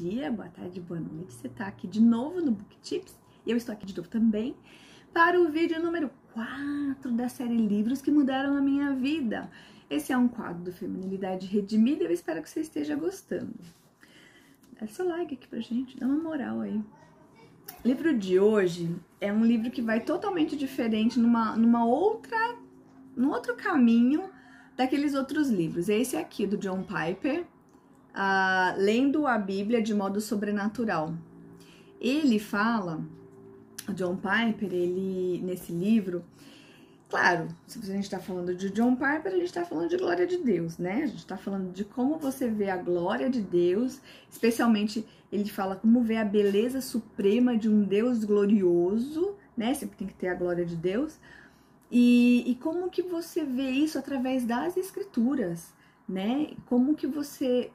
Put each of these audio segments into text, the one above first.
dia, boa tarde, boa noite. Você está aqui de novo no Book Tips e eu estou aqui de novo também para o vídeo número 4 da série Livros que Mudaram a Minha Vida. Esse é um quadro do Feminilidade Redimida e eu espero que você esteja gostando. Dá seu like aqui pra gente, dá uma moral aí. O livro de hoje é um livro que vai totalmente diferente numa, numa outra, num outro caminho daqueles outros livros. Esse aqui do John Piper, lendo a Bíblia de modo sobrenatural. Ele fala, John Piper, ele nesse livro, claro, se a gente está falando de John Piper, a gente está falando de glória de Deus, né? A gente está falando de como você vê a glória de Deus, especialmente ele fala como vê a beleza suprema de um Deus glorioso, né? Sempre tem que ter a glória de Deus. E, e como que você vê isso através das escrituras, né? Como que você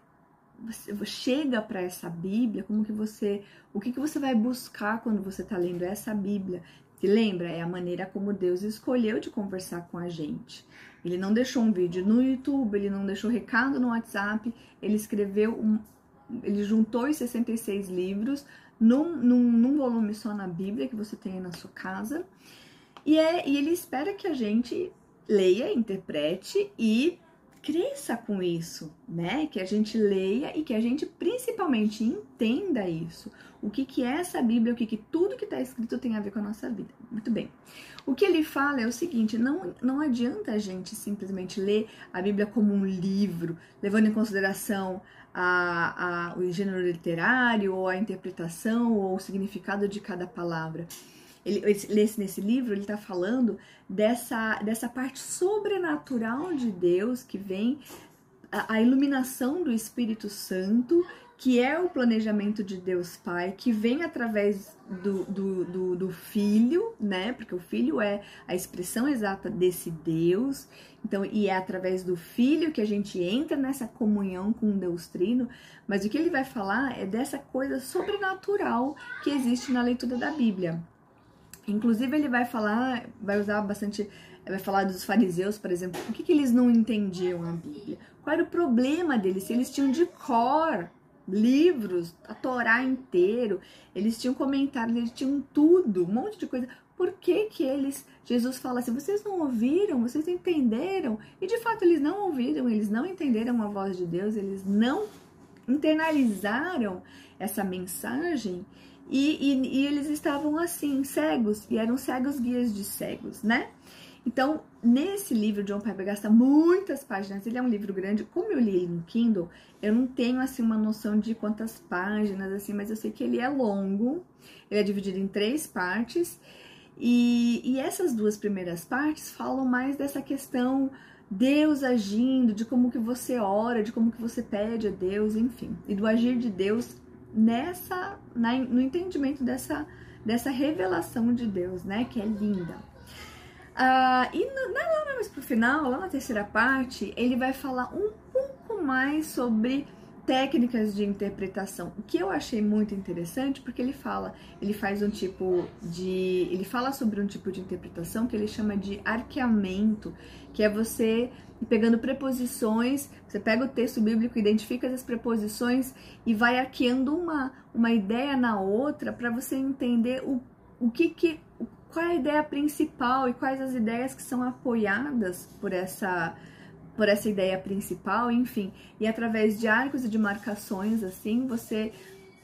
você chega para essa Bíblia, como que você, o que que você vai buscar quando você está lendo essa Bíblia? Se lembra, é a maneira como Deus escolheu de conversar com a gente. Ele não deixou um vídeo no YouTube, ele não deixou recado no WhatsApp, ele escreveu um, ele juntou os 66 livros num, num, num volume só na Bíblia que você tem aí na sua casa. E, é, e ele espera que a gente leia, interprete e cresça com isso, né? Que a gente leia e que a gente principalmente entenda isso. O que, que é essa Bíblia, o que, que tudo que está escrito tem a ver com a nossa vida. Muito bem. O que ele fala é o seguinte: não, não adianta a gente simplesmente ler a Bíblia como um livro, levando em consideração a, a, o gênero literário, ou a interpretação, ou o significado de cada palavra ele, esse, nesse livro, ele está falando dessa, dessa parte sobrenatural de Deus que vem, a, a iluminação do Espírito Santo, que é o planejamento de Deus Pai, que vem através do, do, do, do, Filho, né? Porque o Filho é a expressão exata desse Deus. Então, e é através do Filho que a gente entra nessa comunhão com Deus Trino. Mas o que ele vai falar é dessa coisa sobrenatural que existe na leitura da Bíblia. Inclusive, ele vai falar, vai usar bastante, vai falar dos fariseus, por exemplo, o que, que eles não entendiam a Bíblia? Qual era o problema deles? Se eles tinham de cor livros, a Torá inteiro, eles tinham comentários, eles tinham tudo, um monte de coisa. Por que que eles, Jesus fala assim, vocês não ouviram, vocês entenderam? E de fato eles não ouviram, eles não entenderam a voz de Deus, eles não internalizaram essa mensagem e, e, e, eles estavam assim, cegos, e eram cegos guias de cegos, né? Então, nesse livro, John Piper gasta muitas páginas, ele é um livro grande, como eu li ele no Kindle, eu não tenho, assim, uma noção de quantas páginas, assim, mas eu sei que ele é longo, ele é dividido em três partes, e, e essas duas primeiras partes falam mais dessa questão Deus agindo, de como que você ora, de como que você pede a Deus, enfim, e do agir de Deus nessa na, no entendimento dessa, dessa revelação de Deus, né? Que é linda. Ah, e na, lá mais pro final, lá na terceira parte, ele vai falar um pouco mais sobre técnicas de interpretação, o que eu achei muito interessante, porque ele fala, ele faz um tipo de, ele fala sobre um tipo de interpretação que ele chama de arqueamento, que é você pegando preposições, você pega o texto bíblico, identifica as preposições e vai arqueando uma, uma ideia na outra para você entender o, o que que qual é a ideia principal e quais as ideias que são apoiadas por essa por essa ideia principal, enfim, e através de arcos e de marcações, assim, você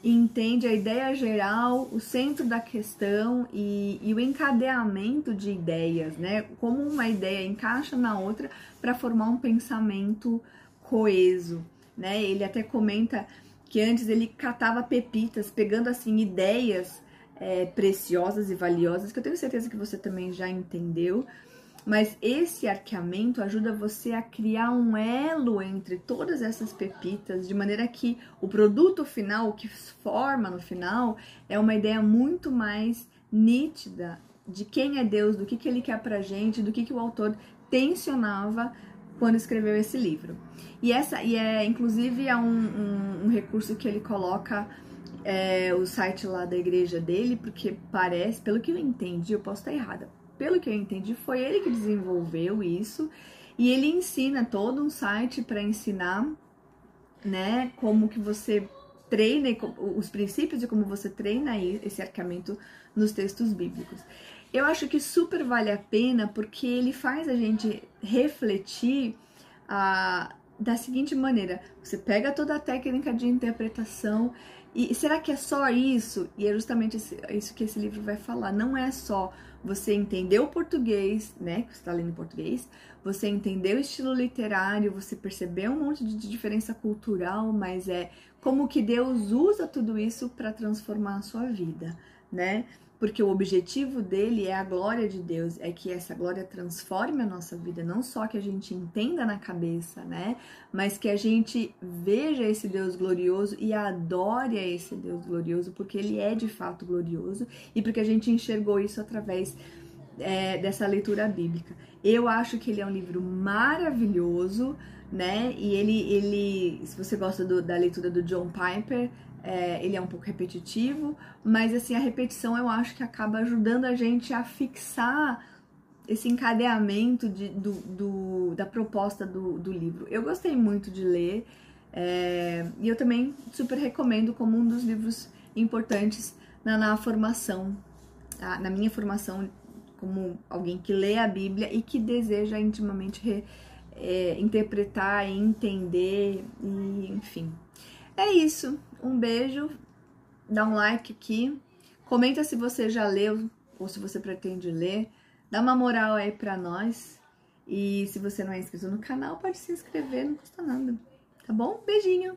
entende a ideia geral, o centro da questão e, e o encadeamento de ideias, né? Como uma ideia encaixa na outra para formar um pensamento coeso, né? Ele até comenta que antes ele catava pepitas, pegando assim ideias é, preciosas e valiosas, que eu tenho certeza que você também já entendeu, mas esse arqueamento ajuda você a criar um elo entre todas essas pepitas, de maneira que o produto final, o que forma no final, é uma ideia muito mais nítida de quem é Deus, do que, que ele quer pra gente, do que, que o autor tensionava quando escreveu esse livro. E essa e é inclusive é um, um, um recurso que ele coloca é, o site lá da igreja dele, porque parece, pelo que eu entendi, eu posso estar errada, pelo que eu entendi, foi ele que desenvolveu isso e ele ensina todo um site para ensinar, né, como que você treina os princípios e como você treina esse arcamento nos textos bíblicos. Eu acho que super vale a pena porque ele faz a gente refletir a, da seguinte maneira: você pega toda a técnica de interpretação e será que é só isso? E é justamente isso que esse livro vai falar. Não é só você entender o português, né? Que você está lendo em português, você entender o estilo literário, você perceber um monte de diferença cultural, mas é como que Deus usa tudo isso para transformar a sua vida, né? porque o objetivo dele é a glória de Deus, é que essa glória transforme a nossa vida, não só que a gente entenda na cabeça, né, mas que a gente veja esse Deus glorioso e adore a esse Deus glorioso, porque ele é de fato glorioso e porque a gente enxergou isso através é, dessa leitura bíblica. Eu acho que ele é um livro maravilhoso, né? E ele, ele se você gosta do, da leitura do John Piper, é, ele é um pouco repetitivo, mas assim, a repetição eu acho que acaba ajudando a gente a fixar esse encadeamento de, do, do, da proposta do, do, livro. Eu gostei muito de ler é, e eu também super recomendo como um dos livros importantes na, na formação, na minha formação como alguém que lê a Bíblia e que deseja intimamente re, é, interpretar e entender, e, enfim. É isso. Um beijo, dá um like aqui, comenta se você já leu ou se você pretende ler, dá uma moral aí pra nós. E se você não é inscrito no canal, pode se inscrever, não custa nada. Tá bom? Beijinho!